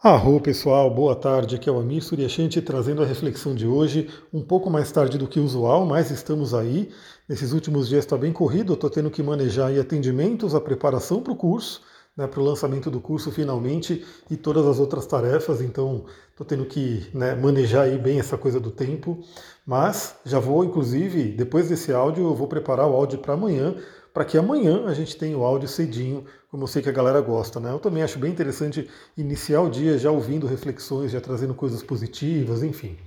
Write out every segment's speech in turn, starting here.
Arro pessoal, boa tarde. Aqui é o Amir Suryashanti trazendo a reflexão de hoje, um pouco mais tarde do que usual, mas estamos aí. Nesses últimos dias está bem corrido, estou tendo que manejar atendimentos, a preparação para o curso, né, para o lançamento do curso finalmente e todas as outras tarefas, então estou tendo que né, manejar bem essa coisa do tempo. Mas já vou, inclusive, depois desse áudio, eu vou preparar o áudio para amanhã, para que amanhã a gente tenha o áudio cedinho, como eu sei que a galera gosta. Né? Eu também acho bem interessante iniciar o dia já ouvindo reflexões, já trazendo coisas positivas, enfim.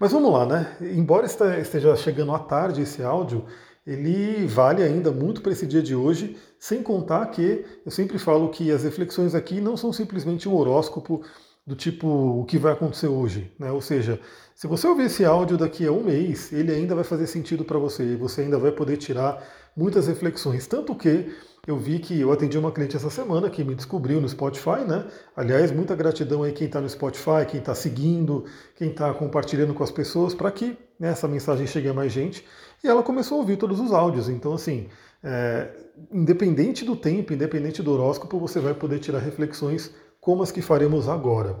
Mas vamos lá, né? Embora esteja chegando à tarde esse áudio, ele vale ainda muito para esse dia de hoje, sem contar que eu sempre falo que as reflexões aqui não são simplesmente um horóscopo do tipo o que vai acontecer hoje, né? Ou seja, se você ouvir esse áudio daqui a um mês, ele ainda vai fazer sentido para você, você ainda vai poder tirar muitas reflexões. Tanto que eu vi que eu atendi uma cliente essa semana que me descobriu no Spotify, né? Aliás, muita gratidão aí quem está no Spotify, quem está seguindo, quem está compartilhando com as pessoas para que né, essa mensagem chegue a mais gente. E ela começou a ouvir todos os áudios. Então, assim, é, independente do tempo, independente do horóscopo, você vai poder tirar reflexões como as que faremos agora.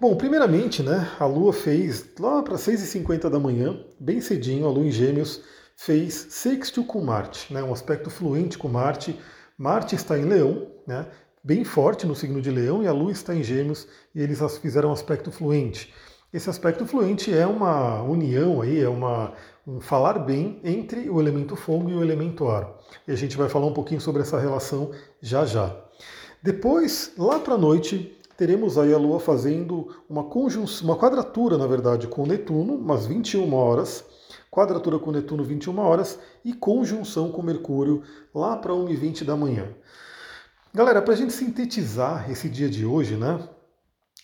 Bom, primeiramente, né, a Lua fez lá para 6h50 da manhã, bem cedinho, a Lua em Gêmeos fez sextil com Marte, né, um aspecto fluente com Marte. Marte está em Leão, né, bem forte no signo de Leão, e a Lua está em Gêmeos, e eles fizeram um aspecto fluente. Esse aspecto fluente é uma união aí, é uma, um falar bem entre o elemento fogo e o elemento ar. E a gente vai falar um pouquinho sobre essa relação já já. Depois, lá para a noite, teremos aí a Lua fazendo uma conjunção, uma quadratura, na verdade, com Netuno, umas 21 horas, quadratura com Netuno 21 horas e conjunção com Mercúrio lá para 1h20 da manhã. Galera, para a gente sintetizar esse dia de hoje, né?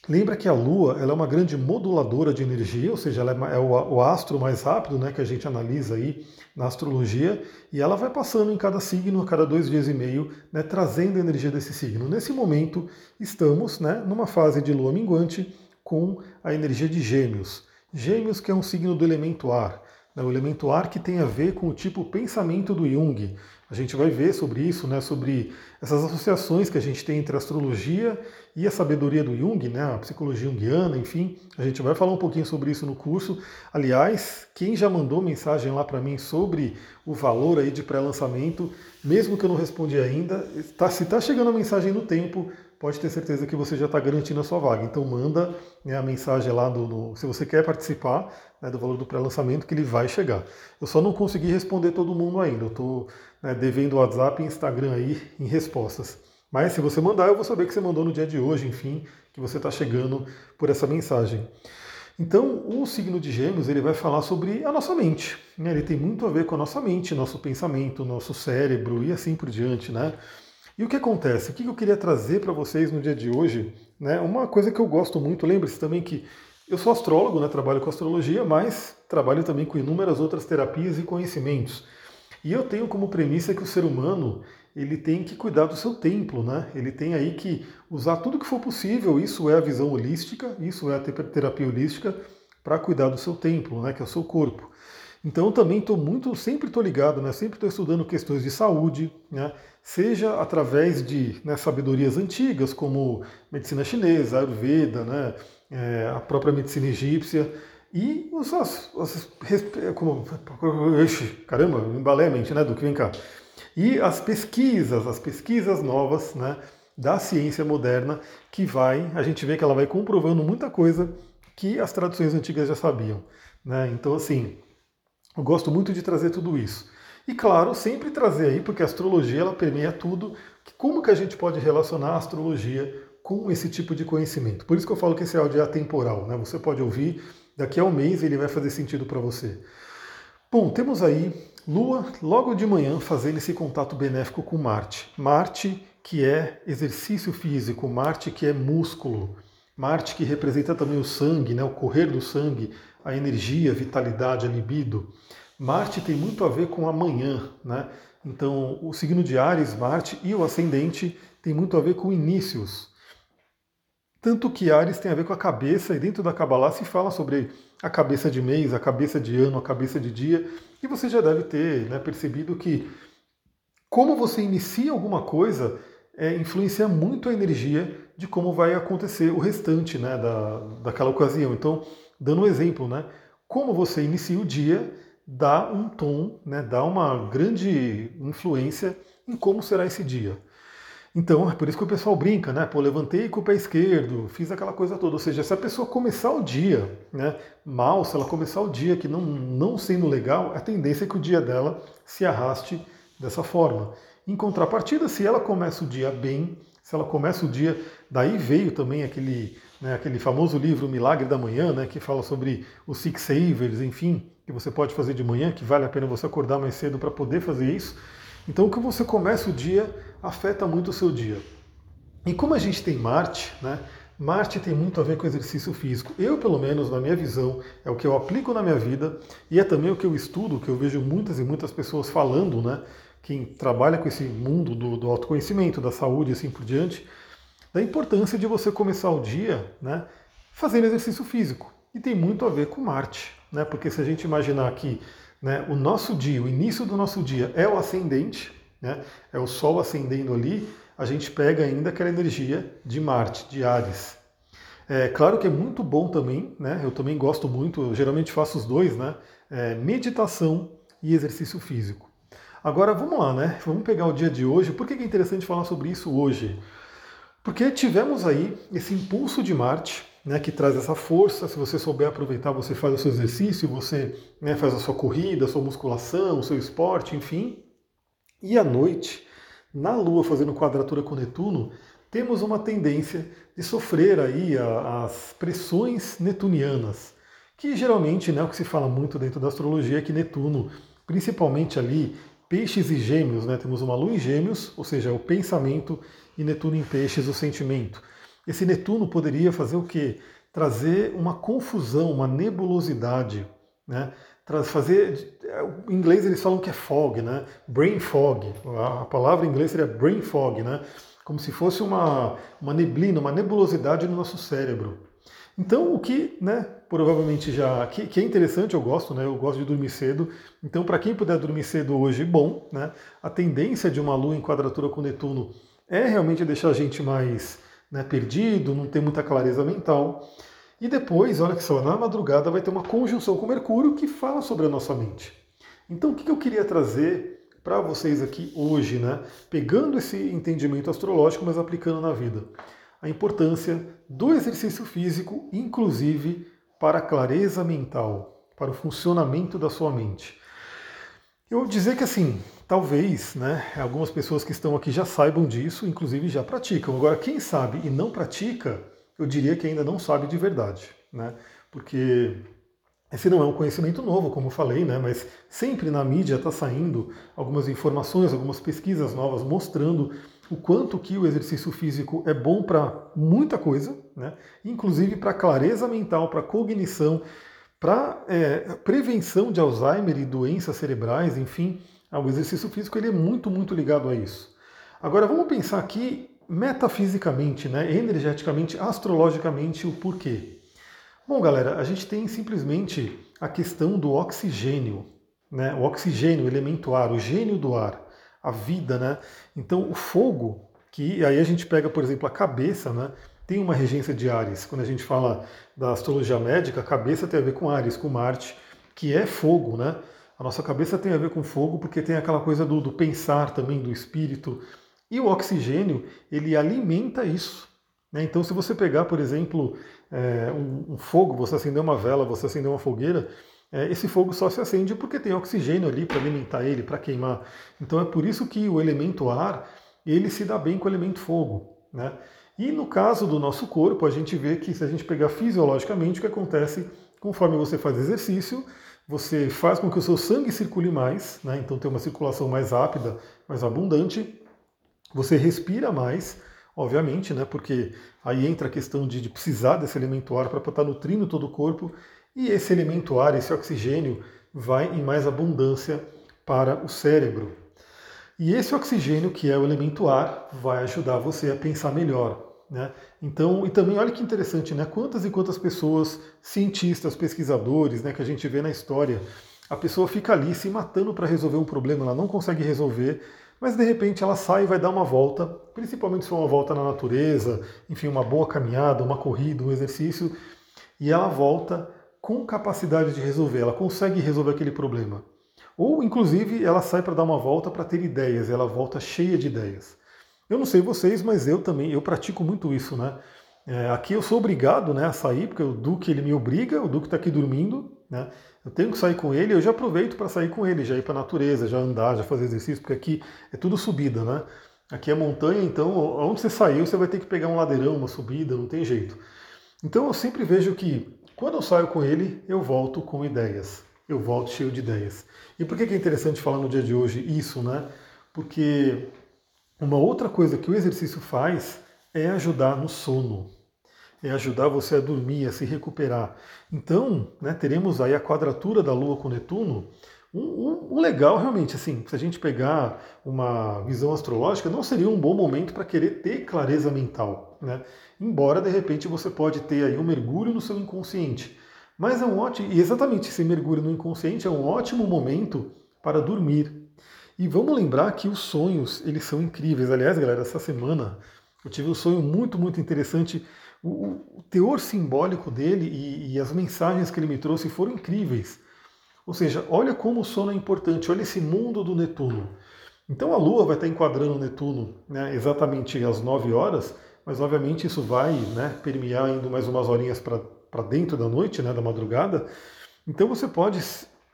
Lembra que a Lua ela é uma grande moduladora de energia, ou seja, ela é, é o, astro mais rápido né, que a gente analisa aí na astrologia, e ela vai passando em cada signo, a cada dois dias e meio, né, trazendo a energia desse signo. Nesse momento, estamos né, numa fase de lua minguante com a energia de Gêmeos. Gêmeos, que é um signo do elemento ar. Né, o elemento ar que tem a ver com o tipo pensamento do Jung. A gente vai ver sobre isso, né, sobre essas associações que a gente tem entre a astrologia e a sabedoria do Jung, né, a psicologia junguiana, enfim. A gente vai falar um pouquinho sobre isso no curso. Aliás, quem já mandou mensagem lá para mim sobre o valor aí de pré-lançamento, mesmo que eu não respondi ainda, tá, se está chegando a mensagem no tempo, pode ter certeza que você já está garantindo a sua vaga. Então manda né, a mensagem lá do, no, se você quer participar né, do valor do pré-lançamento, que ele vai chegar. Eu só não consegui responder todo mundo ainda. Eu estou né, devendo WhatsApp e Instagram aí em respostas. Mas se você mandar, eu vou saber que você mandou no dia de hoje, enfim, que você está chegando por essa mensagem. Então, o signo de Gêmeos ele vai falar sobre a nossa mente. Né? Ele tem muito a ver com a nossa mente, nosso pensamento, nosso cérebro e assim por diante, né? E o que acontece? O que eu queria trazer para vocês no dia de hoje? Né? Uma coisa que eu gosto muito, lembre-se também que eu sou astrólogo, né? trabalho com astrologia, mas trabalho também com inúmeras outras terapias e conhecimentos. E eu tenho como premissa que o ser humano ele tem que cuidar do seu templo, né? Ele tem aí que usar tudo que for possível. Isso é a visão holística, isso é a terapia holística para cuidar do seu templo, né? Que é o seu corpo. Então eu também estou muito, sempre estou ligado, né? Sempre estou estudando questões de saúde, né? Seja através de né, sabedorias antigas, como medicina chinesa, Ayurveda, né, é, a própria medicina egípcia, e os, as, as, como, caramba, embalei a mente, né, do que vem cá. E as pesquisas, as pesquisas novas, né, da ciência moderna, que vai, a gente vê que ela vai comprovando muita coisa que as tradições antigas já sabiam. Né? Então, assim, eu gosto muito de trazer tudo isso. E claro, sempre trazer aí, porque a astrologia ela permeia tudo, como que a gente pode relacionar a astrologia com esse tipo de conhecimento. Por isso que eu falo que esse áudio é atemporal, né? Você pode ouvir, daqui a um mês ele vai fazer sentido para você. Bom, temos aí Lua logo de manhã fazendo esse contato benéfico com Marte. Marte que é exercício físico, Marte que é músculo, Marte que representa também o sangue, né, o correr do sangue, a energia, a vitalidade, a libido. Marte tem muito a ver com amanhã, né? Então, o signo de Ares, Marte e o ascendente tem muito a ver com inícios. Tanto que Ares tem a ver com a cabeça, e dentro da Kabbalah se fala sobre a cabeça de mês, a cabeça de ano, a cabeça de dia, e você já deve ter né, percebido que como você inicia alguma coisa é, influencia muito a energia de como vai acontecer o restante né, da, daquela ocasião. Então, dando um exemplo, né, como você inicia o dia dá um tom, né, dá uma grande influência em como será esse dia. Então, é por isso que o pessoal brinca, né? Pô, levantei com o pé esquerdo, fiz aquela coisa toda. Ou seja, se a pessoa começar o dia né, mal, se ela começar o dia que não, não sendo legal, a tendência é que o dia dela se arraste dessa forma. Em contrapartida, se ela começa o dia bem, se ela começa o dia, daí veio também aquele, né, aquele famoso livro Milagre da Manhã, né, que fala sobre os Six Savers, enfim, que você pode fazer de manhã, que vale a pena você acordar mais cedo para poder fazer isso. Então, o que você começa o dia afeta muito o seu dia. E como a gente tem Marte, né? Marte tem muito a ver com exercício físico. Eu, pelo menos, na minha visão, é o que eu aplico na minha vida e é também o que eu estudo, que eu vejo muitas e muitas pessoas falando, né? Quem trabalha com esse mundo do, do autoconhecimento, da saúde e assim por diante, da importância de você começar o dia, né? Fazendo exercício físico. E tem muito a ver com Marte, né? Porque se a gente imaginar que né? O nosso dia, o início do nosso dia é o ascendente, né? é o Sol ascendendo ali, a gente pega ainda aquela energia de Marte, de Ares. É claro que é muito bom também, né? eu também gosto muito, geralmente faço os dois, né? É, meditação e exercício físico. Agora vamos lá, né? Vamos pegar o dia de hoje. Por que é interessante falar sobre isso hoje? Porque tivemos aí esse impulso de Marte, né, que traz essa força. Se você souber aproveitar, você faz o seu exercício, você né, faz a sua corrida, a sua musculação, o seu esporte, enfim. E à noite, na Lua fazendo quadratura com Netuno, temos uma tendência de sofrer aí as pressões netunianas, que geralmente, né, o que se fala muito dentro da astrologia é que Netuno, principalmente ali, peixes e gêmeos, né, temos uma Lua em gêmeos, ou seja, o pensamento, e Netuno em peixes, o sentimento. Esse Netuno poderia fazer o quê? Trazer uma confusão, uma nebulosidade, né? fazer, em inglês eles falam que é fog, né? Brain fog. A palavra em inglês seria brain fog, né? Como se fosse uma, uma neblina, uma nebulosidade no nosso cérebro. Então, o que, né, provavelmente já, que, que, é interessante, eu gosto, né, eu gosto de dormir cedo. Então, para quem puder dormir cedo hoje, bom, né, a tendência de uma lua em quadratura com Netuno é realmente deixar a gente mais né, perdido, não tem muita clareza mental. E depois, olha que só, na madrugada vai ter uma conjunção com Mercúrio que fala sobre a nossa mente. Então, o que eu queria trazer para vocês aqui hoje, né? Pegando esse entendimento astrológico, mas aplicando na vida. A importância do exercício físico, inclusive para a clareza mental, para o funcionamento da sua mente. Eu dizer que assim, talvez, né, algumas pessoas que estão aqui já saibam disso, inclusive já praticam. Agora, quem sabe e não pratica, eu diria que ainda não sabe de verdade, né? Porque esse não é um conhecimento novo, como eu falei, né? Mas sempre na mídia está saindo algumas informações, algumas pesquisas novas mostrando o quanto que o exercício físico é bom para muita coisa, né? Inclusive para clareza mental, para cognição, para é, prevenção de Alzheimer e doenças cerebrais, enfim, o exercício físico ele é muito, muito ligado a isso. Agora vamos pensar aqui metafisicamente, né, energeticamente, astrologicamente, o porquê. Bom, galera, a gente tem simplesmente a questão do oxigênio, né, o oxigênio, o elemento ar, o gênio do ar, a vida, né? Então, o fogo, que aí a gente pega, por exemplo, a cabeça, né? tem uma regência de Ares. Quando a gente fala da astrologia médica, a cabeça tem a ver com Ares, com Marte, que é fogo, né? A nossa cabeça tem a ver com fogo porque tem aquela coisa do, do pensar também, do espírito. E o oxigênio, ele alimenta isso. Né? Então, se você pegar, por exemplo, é, um, um, fogo, você acender uma vela, você acender uma fogueira, é, esse fogo só se acende porque tem oxigênio ali para alimentar ele, para queimar. Então, é por isso que o elemento ar, ele se dá bem com o elemento fogo. Né? E no caso do nosso corpo, a gente vê que se a gente pegar fisiologicamente, o que acontece conforme você faz exercício, você faz com que o seu sangue circule mais, né? então tem uma circulação mais rápida, mais abundante, você respira mais, obviamente, né? porque aí entra a questão de, de precisar desse elemento ar para estar nutrindo todo o corpo, e esse elemento ar, esse oxigênio, vai em mais abundância para o cérebro. E esse oxigênio, que é o elemento ar, vai ajudar você a pensar melhor. Né? Então, e também olha que interessante, né? Quantas e quantas pessoas, cientistas, pesquisadores, né, que a gente vê na história, a pessoa fica ali se matando para resolver um problema, ela não consegue resolver, mas de repente ela sai e vai dar uma volta, principalmente se for uma volta na natureza, enfim, uma boa caminhada, uma corrida, um exercício, e ela volta com capacidade de resolver, ela consegue resolver aquele problema. Ou, inclusive, ela sai para dar uma volta para ter ideias, ela volta cheia de ideias. Eu não sei vocês, mas eu também, eu pratico muito isso, né? É, aqui eu sou obrigado né, a sair, porque o Duque ele me obriga, o Duque está aqui dormindo, né? Eu tenho que sair com ele, eu já aproveito para sair com ele, já ir para a natureza, já andar, já fazer exercício, porque aqui é tudo subida, né? Aqui é montanha, então onde você saiu, você vai ter que pegar um ladeirão, uma subida, não tem jeito. Então eu sempre vejo que quando eu saio com ele, eu volto com ideias. Eu volto cheio de ideias. E por que é interessante falar no dia de hoje isso, né? Porque uma outra coisa que o exercício faz é ajudar no sono, é ajudar você a dormir, a se recuperar. Então, né, teremos aí a quadratura da Lua com Netuno. Um, um, um, legal, realmente, assim, se a gente pegar uma visão astrológica, não seria um bom momento para querer ter clareza mental, né? Embora, de repente, você pode ter aí um mergulho no seu inconsciente. Mas é um ótimo, e exatamente esse mergulho no inconsciente é um ótimo momento para dormir. E vamos lembrar que os sonhos, eles são incríveis. Aliás, galera, essa semana eu tive um sonho muito, muito interessante. O, o teor simbólico dele e, e, as mensagens que ele me trouxe foram incríveis. Ou seja, olha como o sono é importante, olha esse mundo do Netuno. Então a Lua vai estar enquadrando o Netuno né, exatamente às 9 horas, mas obviamente isso vai né, permear indo mais umas horinhas para dentro da noite, né, da madrugada. Então você pode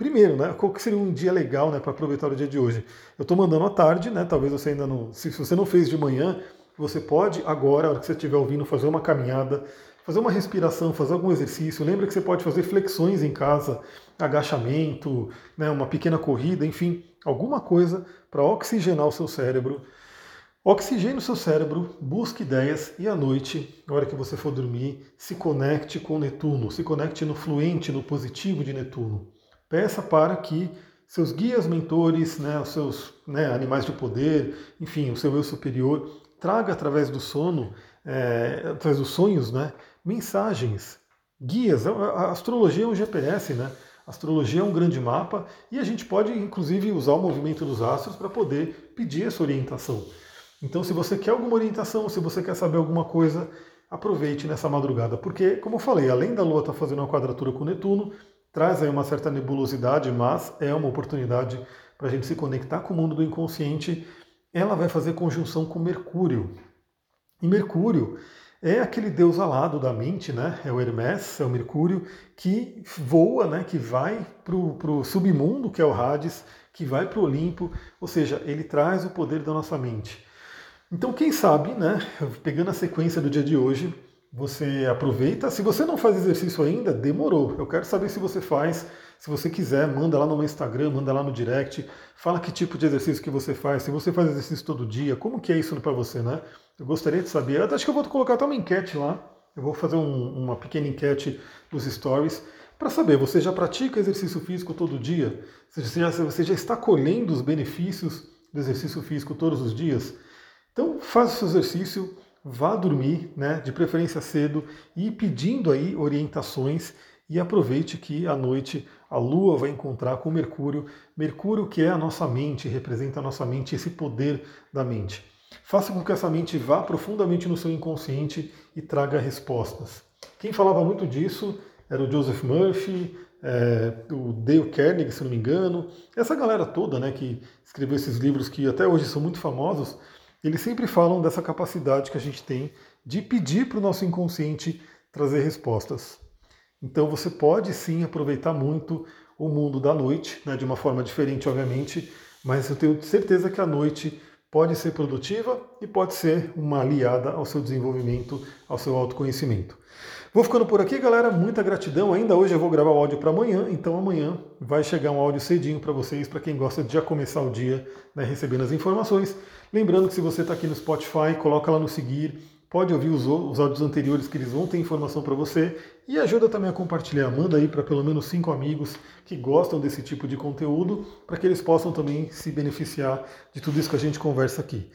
Primeiro, né, qual que seria um dia legal né, para aproveitar o dia de hoje? Eu estou mandando à tarde, né, talvez você ainda não. Se você não fez de manhã, você pode agora, a hora que você estiver ouvindo, fazer uma caminhada, fazer uma respiração, fazer algum exercício. Lembra que você pode fazer flexões em casa, agachamento, né, uma pequena corrida, enfim, alguma coisa para oxigenar o seu cérebro. Oxigene o seu cérebro, busque ideias e à noite, na hora que você for dormir, se conecte com Netuno, se conecte no fluente, no positivo de Netuno. Peça para que seus guias, mentores, né, os seus né, animais de poder, enfim, o seu eu superior, traga através do sono, é, através dos sonhos, né, mensagens, guias. A astrologia é um GPS, né? A astrologia é um grande mapa e a gente pode, inclusive, usar o movimento dos astros para poder pedir essa orientação. Então, se você quer alguma orientação, se você quer saber alguma coisa, aproveite nessa madrugada, porque, como eu falei, além da Lua estar tá fazendo uma quadratura com Netuno, traz aí uma certa nebulosidade, mas é uma oportunidade para a gente se conectar com o mundo do inconsciente ela vai fazer conjunção com Mercúrio. E Mercúrio é aquele deus alado da mente, né? É o Hermes, é o Mercúrio, que voa, né? que vai para o submundo, que é o Hades, que vai para o Olimpo, ou seja, ele traz o poder da nossa mente. Então, quem sabe, né? Pegando a sequência do dia de hoje, você aproveita. Se você não faz exercício ainda, demorou. Eu quero saber se você faz. Se você quiser, manda lá no meu Instagram, manda lá no direct, fala que tipo de exercício que você faz, se você faz exercício todo dia, como que é isso para você, né? Eu gostaria de saber. Eu acho que eu vou colocar até uma enquete lá. Eu vou fazer um, uma pequena enquete nos stories para saber, você já pratica exercício físico todo dia? Você já, você já está colhendo os benefícios do exercício físico todos os dias? Então, faça o seu exercício, vá dormir, né, de preferência cedo, e pedindo aí orientações e aproveite que à noite a Lua vai encontrar com Mercúrio, Mercúrio que é a nossa mente, representa a nossa mente, esse poder da mente. Faça com que essa mente vá profundamente no seu inconsciente e traga respostas. Quem falava muito disso era o Joseph Murphy, é, o Dale Carnegie, se não me engano, essa galera toda né, que escreveu esses livros que até hoje são muito famosos, eles sempre falam dessa capacidade que a gente tem de pedir para o nosso inconsciente trazer respostas. Então você pode sim aproveitar muito o mundo da noite, né, de uma forma diferente, obviamente, mas eu tenho certeza que a noite pode ser produtiva e pode ser uma aliada ao seu desenvolvimento, ao seu autoconhecimento. Vou ficando por aqui, galera. Muita gratidão. Ainda hoje eu vou gravar o áudio para amanhã, então amanhã vai chegar um áudio cedinho para vocês, para quem gosta de já começar o dia né, recebendo as informações. Lembrando que se você está aqui no Spotify, coloca lá no seguir, pode ouvir os, os áudios anteriores que eles vão ter informação para você e ajuda também a compartilhar. Manda aí para pelo menos cinco amigos que gostam desse tipo de conteúdo para que eles possam também se beneficiar de tudo isso que a gente conversa aqui.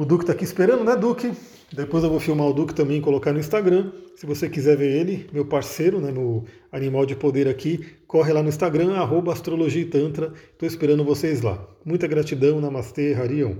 O Duque está aqui esperando, né, Duque? Depois eu vou filmar o Duque também e colocar no Instagram. Se você quiser ver ele, meu parceiro, né, no Animal de Poder aqui, corre lá no Instagram, arroba Astrologia e Tantra. Estou esperando vocês lá. Muita gratidão, Namastê, Harion.